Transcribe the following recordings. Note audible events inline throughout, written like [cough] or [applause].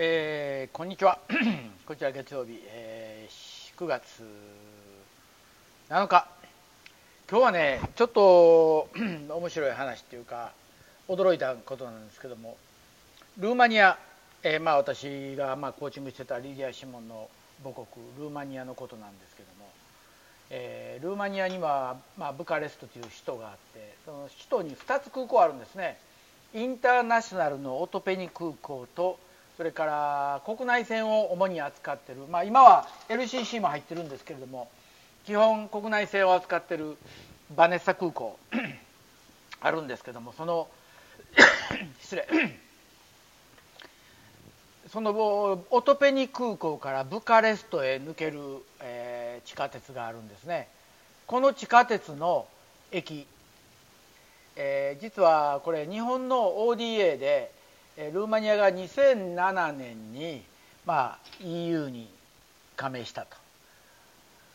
えー、こんにちは。[clears throat] こちら月曜日、えー、9月7日今日はねちょっと [clears throat] 面白い話っていうか驚いたことなんですけどもルーマニア、えー、まあ私がまあコーチングしてたリディア・シモンの母国ルーマニアのことなんですけども、えー、ルーマニアには、まあ、ブカレストという首都があってその首都に2つ空港あるんですね。インターナショナルのオトペニ空港とそれから国内線を主に扱ってる、まあ、今は LCC も入ってるんですけれども基本国内線を扱ってるバネッサ空港 [coughs] あるんですけどもその [coughs] 失礼。[coughs] そのオトペニ空港からブカレストへ抜ける、えー、地下鉄があるんですね。この地下鉄の駅、えー、実はこれ日本の ODA でルーマニアが2007年に、まあ、EU に加盟したと。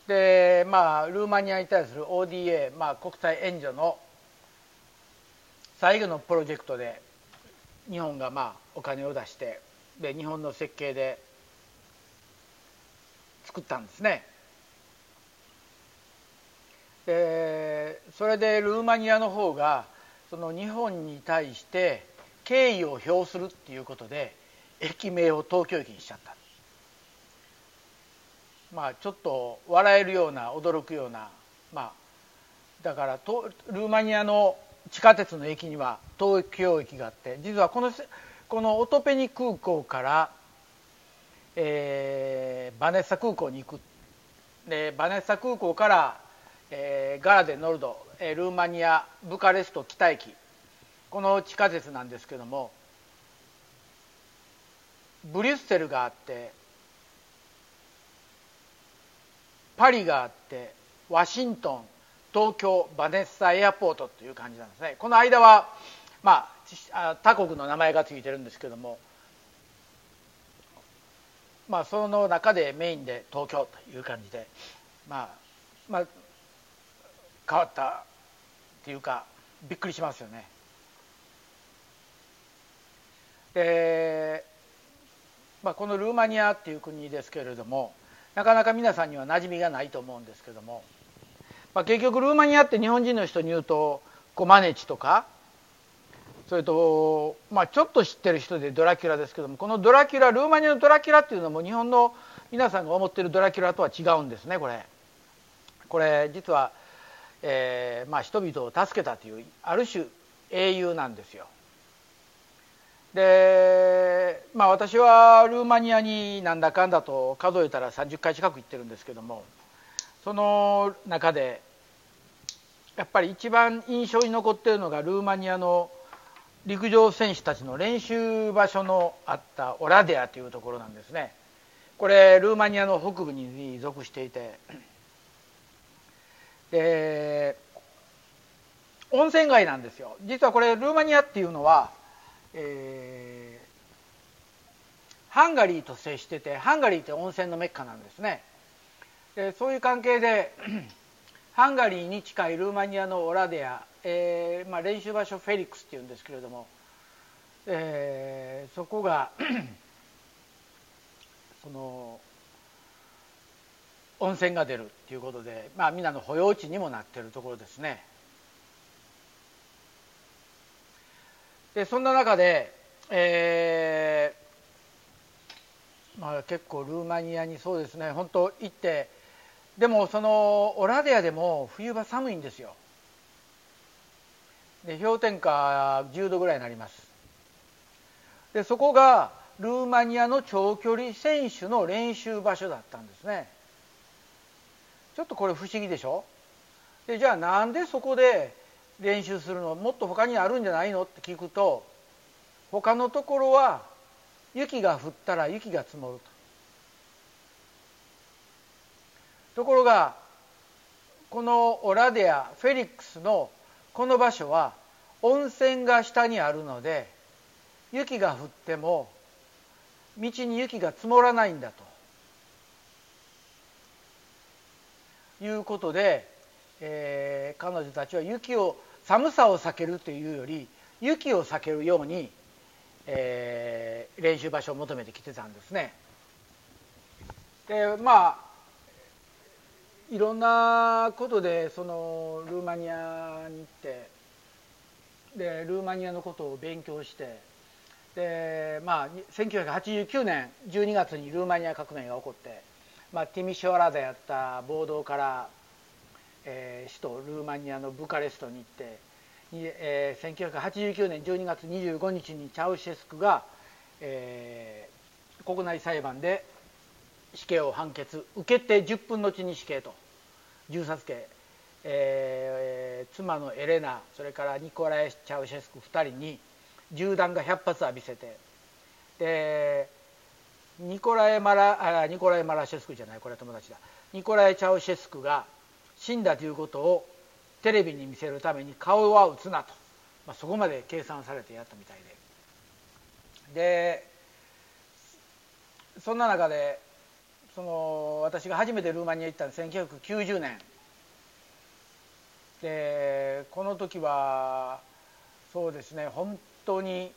でまあルーマニアに対する ODA、まあ、国際援助の最後のプロジェクトで日本がまあお金を出してで日本の設計で作ったんですね。でそれでルーマニアの方がその日本に対して敬意を表するっていうことで駅名を東京駅にしちゃった。まあちょっと笑えるような驚くようなまあだからルーマニアの地下鉄の駅には東京駅があって実はこのこのオトペニ空港から、えー、バネッサ空港に行く。でバネッサ空港から、えー、ガラデノルド、えー、ルーマニアブカレスト北駅この地下鉄なんですけどもブリュッセルがあってパリがあってワシントン東京バネッサエアポートという感じなんですねこの間はまあ他国の名前が付いてるんですけどもまあその中でメインで東京という感じでまあまあ変わったっていうかびっくりしますよね。で、まあ、このルーマニアっていう国ですけれどもなかなか皆さんには馴染みがないと思うんですけども、まあ、結局ルーマニアって日本人の人に言うとコマネチとかそれと、まあ、ちょっと知ってる人でドラキュラですけどもこのドラキュラルーマニアのドラキュラっていうのも日本の皆さんが思ってるドラキュラとは違うんですねこれ。これ実は、えーまあ、人々を助けたというある種英雄なんですよ。でまあ私はルーマニアになんだかんだと数えたら30回近く行ってるんですけどもその中でやっぱり一番印象に残ってるのがルーマニアの陸上選手たちの練習場所のあったオラデアというところなんですね。これルーマニアの北部に属していて。で温泉街なんですよ。実はこれルーマニアっていうのはえー、ハンガリーと接しててハンガリーって温泉のメッカなんですねでそういう関係で [clears throat] ハンガリーに近いルーマニアのオラデア、えーまあ、練習場所フェリックスっていうんですけれども、えー、そこが [clears throat] その温泉が出るっていうことで、まあ、皆の保養地にもなってるところですね。でそんな中で、えーまあ、結構ルーマニアにそうですね。本当行ってでもそのオラディアでも冬場寒いんですよ。で氷点下10度ぐらいになります。でそこがルーマニアの長距離選手の練習場所だったんですね。ちょっとこれ不思議でしょ？でじゃあなんでそこで練習するのもっと他にあるんじゃないのって聞くと他のところは雪が降ったら雪が積もると。ところがこのオラデアフェリックスのこの場所は温泉が下にあるので雪が降っても道に雪が積もらないんだと。いうことでえー、彼女たちは雪を寒さを避けるというより雪を避けるように、え練習場所を求めてきてたんですね。でまあいろんなことでそのルーマニアに行ってでルーマニアのことを勉強してでまあ1989年12月にルーマニア革命が起こって、まあ、ティミショアラでやった暴動から、えー、首都ルーマニアのブカレストに行って、えー、1989年12月25日にチャウシェスクが、えー、国内裁判で死刑を判決受けて10分後に死刑と銃殺刑、えー、妻のエレナそれからニコライ・チャウシェスク2人に銃弾が100発浴びせてでニコライマラあニコライ・マラシェスクじゃないこれは友達だ。ニコライ・チャウシェスクが死んだということをテレビに見せるために顔は打つなと、まあ、そこまで計算されてやったみたいで。でそんな中でその私が初めてルーマニア行ったの1990年。でこの時はそうですね本当に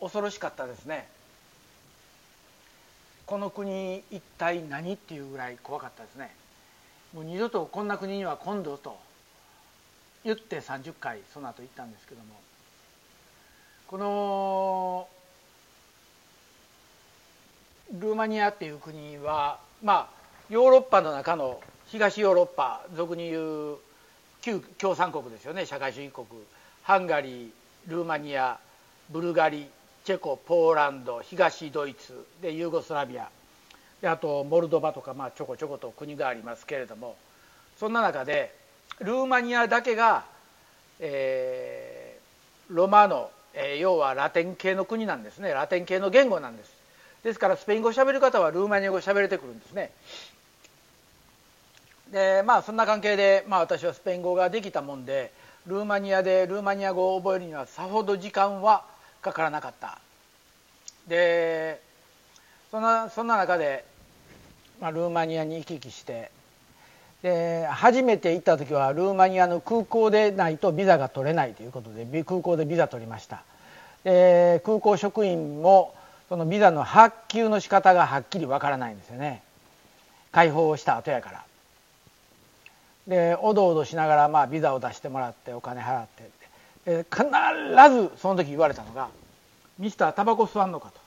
恐ろしかったですね。この国一体何っていうぐらい怖かったですね。もう二度とこんな国には今度と言って30回その後行ったんですけども。このルーマニアっていう国はまあヨーロッパの中の東ヨーロッパ俗に言う旧共産国ですよね。社会主義国。ハンガリールーマニアブルガリチェコポーランド東ドイツでユーゴスラビア。であとモルドバとかまあちょこちょこと国がありますけれどもそんな中でルーマニアだけが、えー、ロマの、えー、要はラテン系の国なんですね。ラテン系の言語なんです。ですからスペイン語をしゃべる方はルーマニア語をしゃべれてくるんですね。でまあそんな関係で、まあ、私はスペイン語ができたもんでルーマニアでルーマニア語を覚えるにはさほど時間はかからなかった。でそんなそんな中で、まあ、ルーマニアに行き来してで初めて行った時はルーマニアの空港でないとビザが取れないということで空港でビザ取りました。で空港職員もそのビザの発給の仕方がはっきりわからないんですよね。解放した後やから。でおどおどしながらまあビザを出してもらってお金払って。で必ずその時言われたのが「ミスタータバコ吸わんのか」と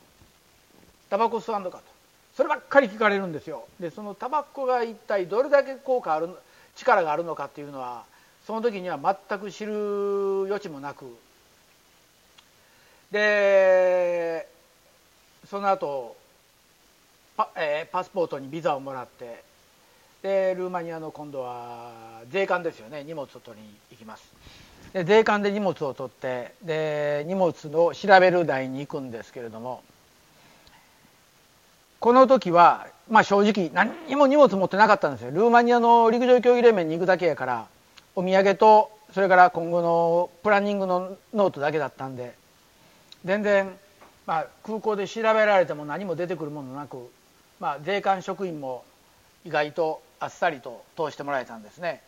「タバコ吸わんのか」と。そればっかり聞かれるんですよ。でそのタバコが一体どれだけ効果ある力があるのかっていうのはその時には全く知る余地もなく。でその後パ,、えー、パスポートにビザをもらってでルーマニアの今度は税関ですよね。荷物を取りに行きます。で税関で荷物を取ってで荷物を調べる台に行くんですけれどもこの時はまあ正直何にも荷物持ってなかったんですよルーマニアの陸上競技連盟に行くだけやからお土産とそれから今後のプランニングのノートだけだったんで全然まあ、空港で調べられても何も出てくるものなく、まあ、税関職員も意外とあっさりと通してもらえたんですね。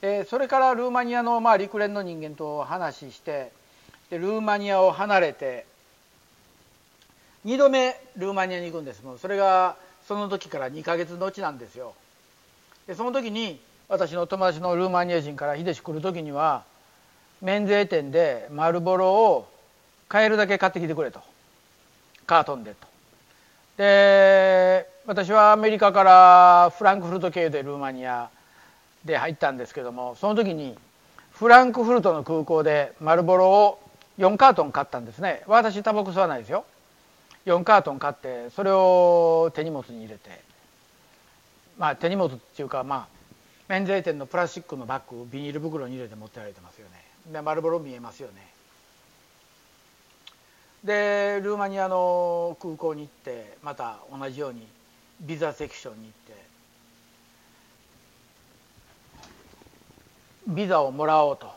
でそれからルーマニアのまあ陸連の人間と話してでルーマニアを離れて2度目ルーマニアに行くんですもうそれがその時から2ヶ月のちなんですよ。でその時に私の友達のルーマニア人から秀氏来る時には免税店でマルボロを買えるだけ買ってきてくれと。カートンでと。で私はアメリカからフランクフルト経由でルーマニアで入ったんですけどもその時にフランクフルトの空港でマルボロを4カートン買ったんですね私タバコ吸わないですよ4カートン買ってそれを手荷物に入れて。まあ手荷物っていうかまあ免税店のプラスチックのバッグビニール袋に入れて持ってられてますよね。でマルボロ見えますよね。でルーマニアの空港に行ってまた同じようにビザセクションに行ってビザをもらおうと。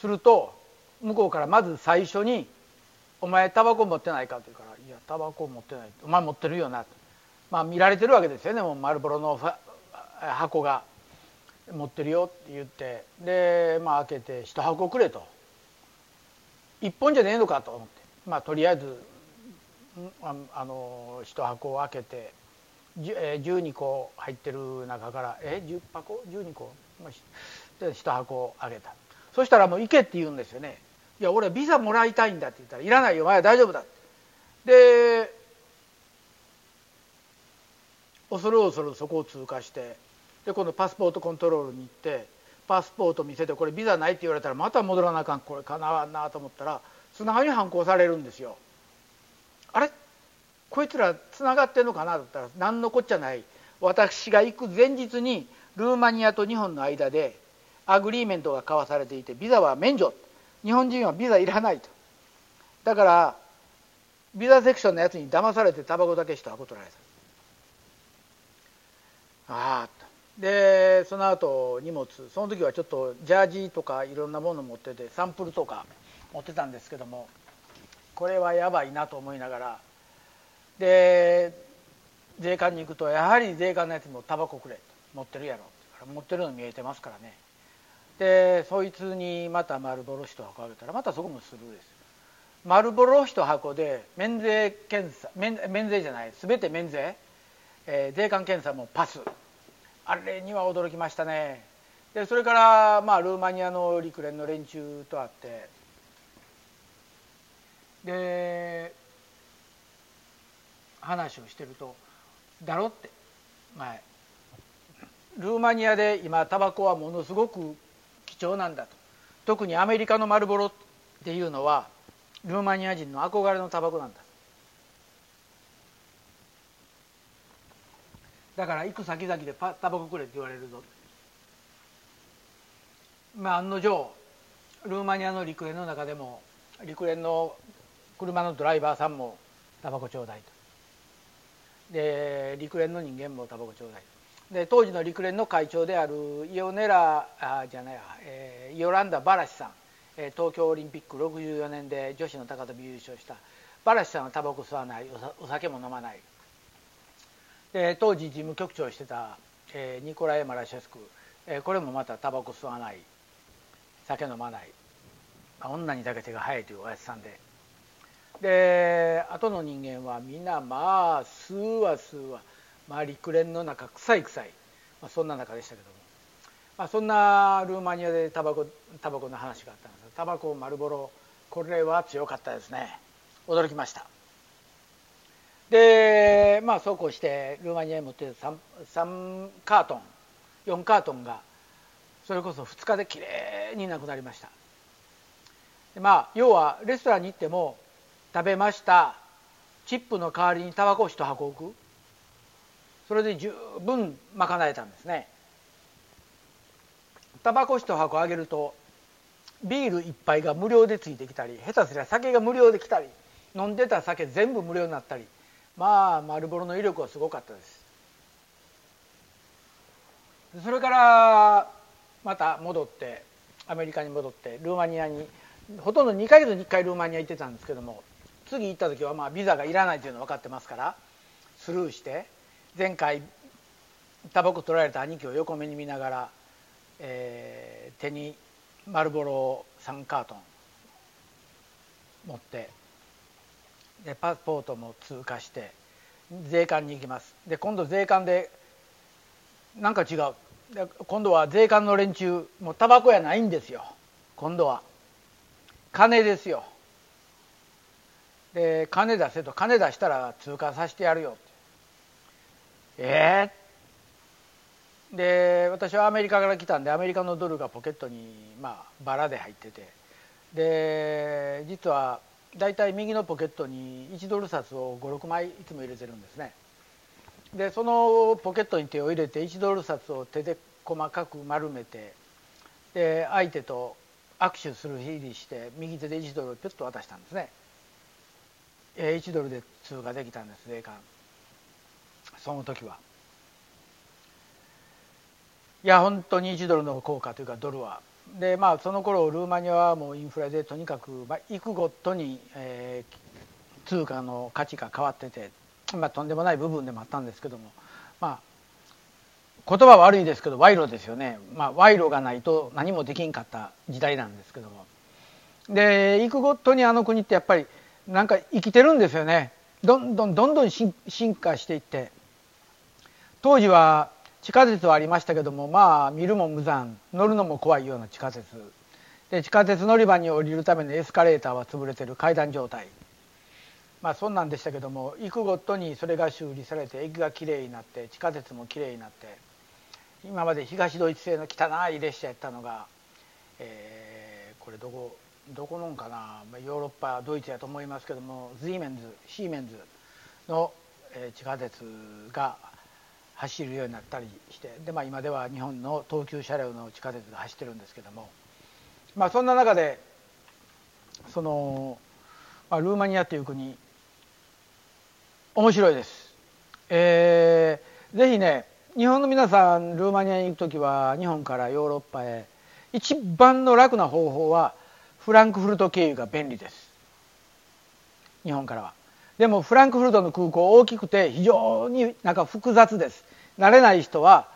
すると向こうからまず最初に「お前タバコ持ってないか?」って言うから「いやタバコ持ってない」「お前持ってるよな」とまあ見られてるわけですよね。もうマルボロの箱が「持ってるよ」って言って。でまあ開けて「一箱くれ」と。一本じゃねえのかと思って。まあとりあえずああの一箱を開けて12個入ってる中からえ10箱？12個？で1箱あげた。そしたらもう行けって言うんですよね。いや俺ビザもらいたいんだって言ったらいらないよお前は大丈夫だで恐る恐るそこを通過してで今度パスポートコントロールに行ってパスポート見せてこれビザないって言われたらまた戻らなあかんこれかなわんなと思ったら素直にハンコ押されるんですよ。あれ？こいつらつながってんのかなだったら何のこっちゃない。私が行く前日にルーマニアと日本の間で agreement が交わされていてビザは免除。日本人はビザいらないと。だからビザセクションのやつに騙されてタバコだけ一箱取られたああでその後荷物その時はちょっとジャージとかいろんなもの持っててサンプルとか持ってたんですけどもこれはやばいなと思いながら。で税関に行くとやはり税関のやつもタバコくれ持ってるやろ。って持ってるの見えてますからね。でそいつにまた丸ボロ1箱あげたらまたそこもスルーです丸ボロ1箱で免税検査免免税じゃない全て免税、えー、税関検査もパス。あれには驚きましたね。でそれからまあルーマニアの陸連の連中と会って。で話をしてると「だろ?」って。前ルーマニアで今タバコはものすごく貴重なんだと。特にアメリカのマルボロっていうのはルーマニア人の憧れのタバコなんだ。だから行く先々でパタバコくれって言われるぞ。まあ案の定ルーマニアの陸連の中でも陸連の車のドライバーさんもタバコちょうだいと。で陸連の人間もタバコちょうだいと。で当時の陸連の会長であるイオネラあじゃないや、えー、イオランダ・バラシさん、えー、東京オリンピック64年で女子の高跳び優勝した。バラシさんはタバコ吸わない。お酒も飲まない。で当時事務局長をしてた、えー、ニコライ・マラシェスク、えー、これもまたタバコ吸わない。酒飲まない。あ女にだけ手が早いというおやつさんで。で後の人間はみんなまあ吸うわ吸うわ。まあ、陸連の中臭い臭い、まあ、そんな中でしたけども、まあ、そんなルーマニアでタバコタバコの話があったんですがタバコ丸ボロこれは強かったですね。驚きました。でまあそうこうしてルーマニアに持っている 3, 3カートン4カートンがそれこそ2日できれいになくなりました。まあ要はレストランに行っても食べました。チップの代わりにタバコを1箱置く。それで十分賄えたんですね。タバコ1箱あげるとビール1杯が無料でついてきたり下手すりゃ酒が無料で来たり飲んでた酒全部無料になったりまあ丸ボロの威力はすごかったです。それからまた戻ってアメリカに戻ってルーマニアにほとんど2か月に1回ルーマニア行ってたんですけども次行った時はまあビザがいらないというの分かってますからスルーして前回タバコ取られた兄貴を横目に見ながら、えー、手に丸ボロを3カートン持ってでパスポートも通過して税関に行きます。で今度税関でなんか違う。で今度は税関の連中もうタバコやないんですよ。今度は。金ですよ。で金出せと。金出したら通過させてやるよ。えー、で私はアメリカから来たんでアメリカのドルがポケットにまあバラで入ってて。で実は大体右のポケットに1ドル札を56枚いつも入れてるんですね。でそのポケットに手を入れて1ドル札を手で細かく丸めてで相手と握手するふりして右手で1ドルをピュッと渡したんですね。1ドルで通過できたんです税関その時は。いや本当に1ドルの効果というかドルは。でまあその頃ルーマニアはもうインフレでとにかく、まあ、行くごとに、えー、通貨の価値が変わってて、まあ、とんでもない部分でもあったんですけども。まあ言葉悪いですけど賄賂ですよね、まあ、賄賂がないと何もできんかった時代なんですけども。で行くごとにあの国ってやっぱりなんか生きてるんですよね。どんどんどんどん進化していって。当時は地下鉄はありましたけどもまあ見るも無残乗るのも怖いような地下鉄。で地下鉄乗り場に降りるためのエスカレーターは潰れてる階段状態。まあそんなんでしたけども行くごとにそれが修理されて駅がきれいになって地下鉄もきれいになって今まで東ドイツ製の汚い列車やったのが、えー、これどこどこのんかなヨーロッパドイツやと思いますけどもズイメンズシーメンズの、地下鉄が走るようになったりしてで、まあ、今では日本の東急車両の地下鉄が走ってるんですけども、まあ、そんな中でその、まあ、ルーマニアという国面白いです。えー、ぜひね日本の皆さんルーマニアに行く時は日本からヨーロッパへ一番の楽な方法はフランクフルト経由が便利です日本からはでもフランクフルトの空港大きくて非常になんか複雑です。慣れない人は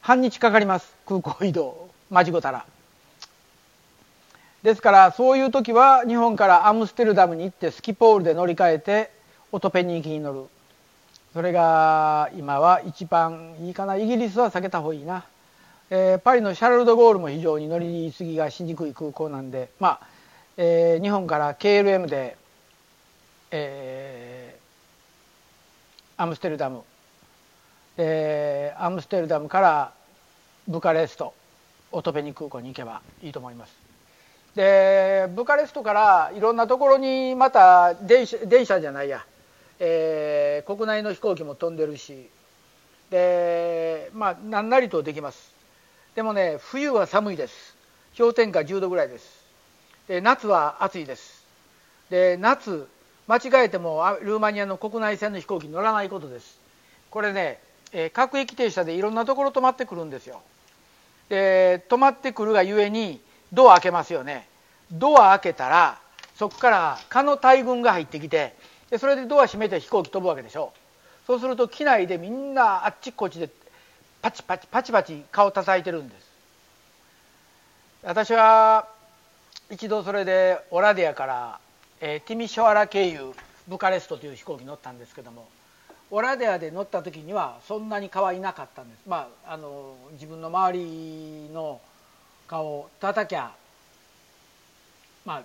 半日かかります。空港移動間違ったらですからそういう時は日本からアムステルダムに行ってスキポールで乗り換えてオトペニーキに乗る。それが今は一番いいかな。イギリスは避けた方がいいな、えー、パリのシャルル・ド・ゴールも非常に乗り継ぎがしにくい空港なんで。まあ、えー、日本から KLM で、えー、アムステルダム。でアムステルダムからブカレストオトペニ空港に行けばいいと思います。でブカレストからいろんなところにまた電車電車じゃないや。えー、国内の飛行機も飛んでるし。でまあ何なりとできます。でもね冬は寒いです。氷点下10度ぐらいです。で夏は暑いです。で夏間違えてもルーマニアの国内線の飛行機に乗らないことです。これね、えー、各駅停車でいろんなところ止まってくるんですよ。で止まってくるがゆえにドア開けますよね。ドア開けたらそこから蚊の大群が入ってきてでそれでドア閉めて飛行機飛ぶわけでしょ。そうすると機内でみんなあっちこっちでパチパチパチパチ顔叩いてるんです。私は一度それでオラディアから、えー、ティミショアラ経由ブカレストという飛行機に乗ったんですけどもオラデアで乗った時にはそんなに顔はいなかったんです。まああの自分の周りの顔を叩きゃまあ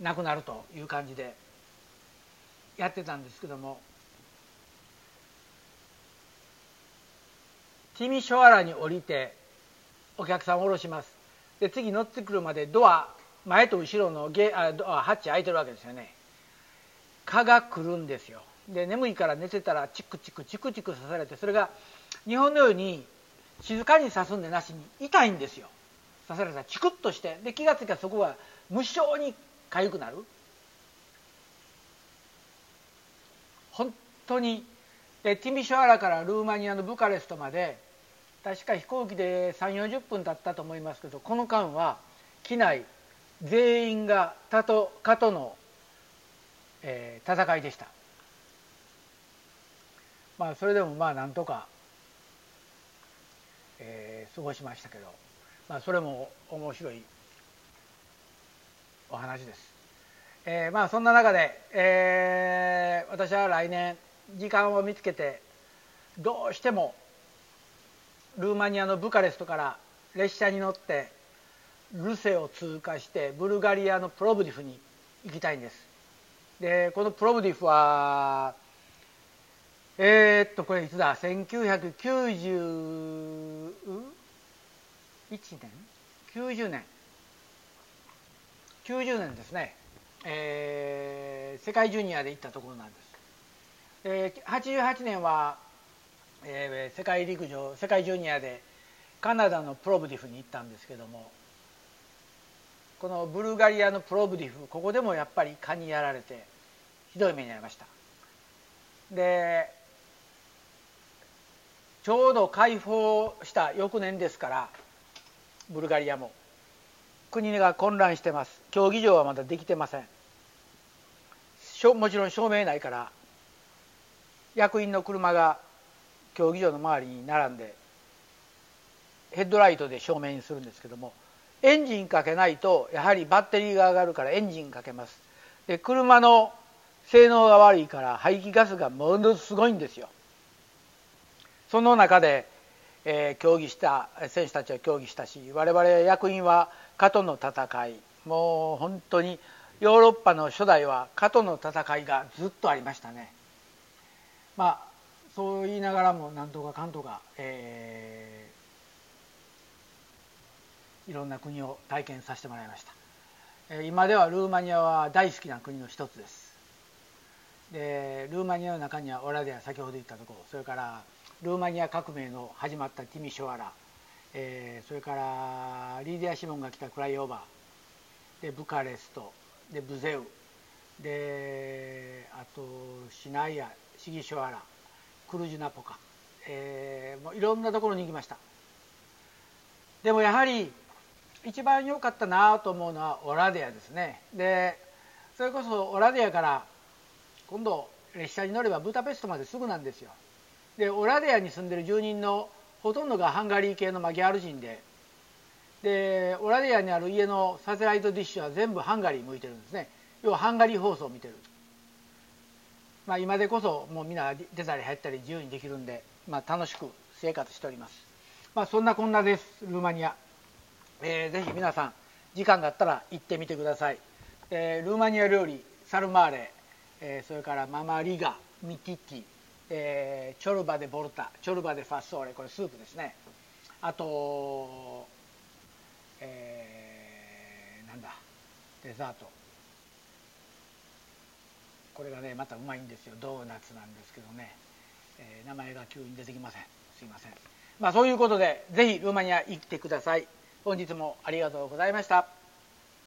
なくなるという感じでやってたんですけどもティミショアラに降りてお客さんを降ろします。で次乗ってくるまでドア前と後ろのゲあハッチ開いてるわけですよね。蚊が来るんですよ。で眠いから寝てたらチクチクチクチク刺されてそれが日本のように静かに刺すんでなしに痛いんですよ。刺されたらチクッとしてで気が付いたらそこが無性に痒くなる。本当にでティミショアラからルーマニアのブカレストまで確か飛行機で3 4 0分だったと思いますけどこの間は機内全員が他と蚊との、えー、戦いでした。まあそれでもまあなんとか、えー、過ごしましたけど、まあ、それも面白いお話です。えー、まあそんな中で、えー、私は来年時間を見つけてどうしてもルーマニアのブカレストから列車に乗ってルセを通過してブルガリアのプロブディフに行きたいんです。でこのプロブディフはえー、っとこれいつだ？1991年90年90年ですね。えー、世界ジュニアで行ったところなんです。えー、88年は、えー、世界陸上世界ジュニアでカナダのプロブディフに行ったんですけどもこのブルガリアのプロブディフここでもやっぱり蚊にやられてひどい目に遭いました。でちょうど解放した翌年ですからブルガリアも国が混乱してます。競技場はまだできてません。もちろん証明ないから役員の車が競技場の周りに並んでヘッドライトで照明にするんですけどもエンジンかけないとやはりバッテリーが上がるからエンジンかけます。で車の性能が悪いから排気ガスがものすごいんですよ。その中で、えー、競技した選手たちは競技したし我々役員は蚊との戦い。もう本当にヨーロッパの初代は蚊との戦いがずっとありましたね。まあそう言いながらもなんとかかんとか、えー、いろんな国を体験させてもらいました。今ではルーマニアは大好きな国の一つです。でルーマニアの中にはオラデア先ほど言ったところそれからルーマニア革命の始まったティミショアラ、えー、それからリーディア・シモンが来たクライオーバーでブカレストでブゼウであとシナイアシギショアラクルジュナポカ、えー、もういろんなところに行きました。でもやはり一番良かったなと思うのはオラディアですね。でそれこそオラディアから今度列車に乗ればブダペストまですぐなんですよ。でオラディアに住んでる住人のほとんどがハンガリー系のマギャール人ででオラディアにある家の satellite dish は全部ハンガリー向いてるんですね。要はハンガリー放送を見てる、まあ、今でこそもうみんな出たり入ったり自由にできるんで、まあ、楽しく生活しております、まあ、そんなこんなです。ルーマニア、えー、ぜひ皆さん時間があったら行ってみてください、えー、ルーマニア料理サルマーレ、えー、それからママリガミティティえー、チョルバでボルタチョルバでファッソーレこれスープですね。あと、えー、なんだデザート。これがねまたうまいんですよ。ドーナツなんですけどね、えー、名前が急に出てきません。すいません。まあそういうことでぜひルーマニア行ってください。本日もありがとうございました。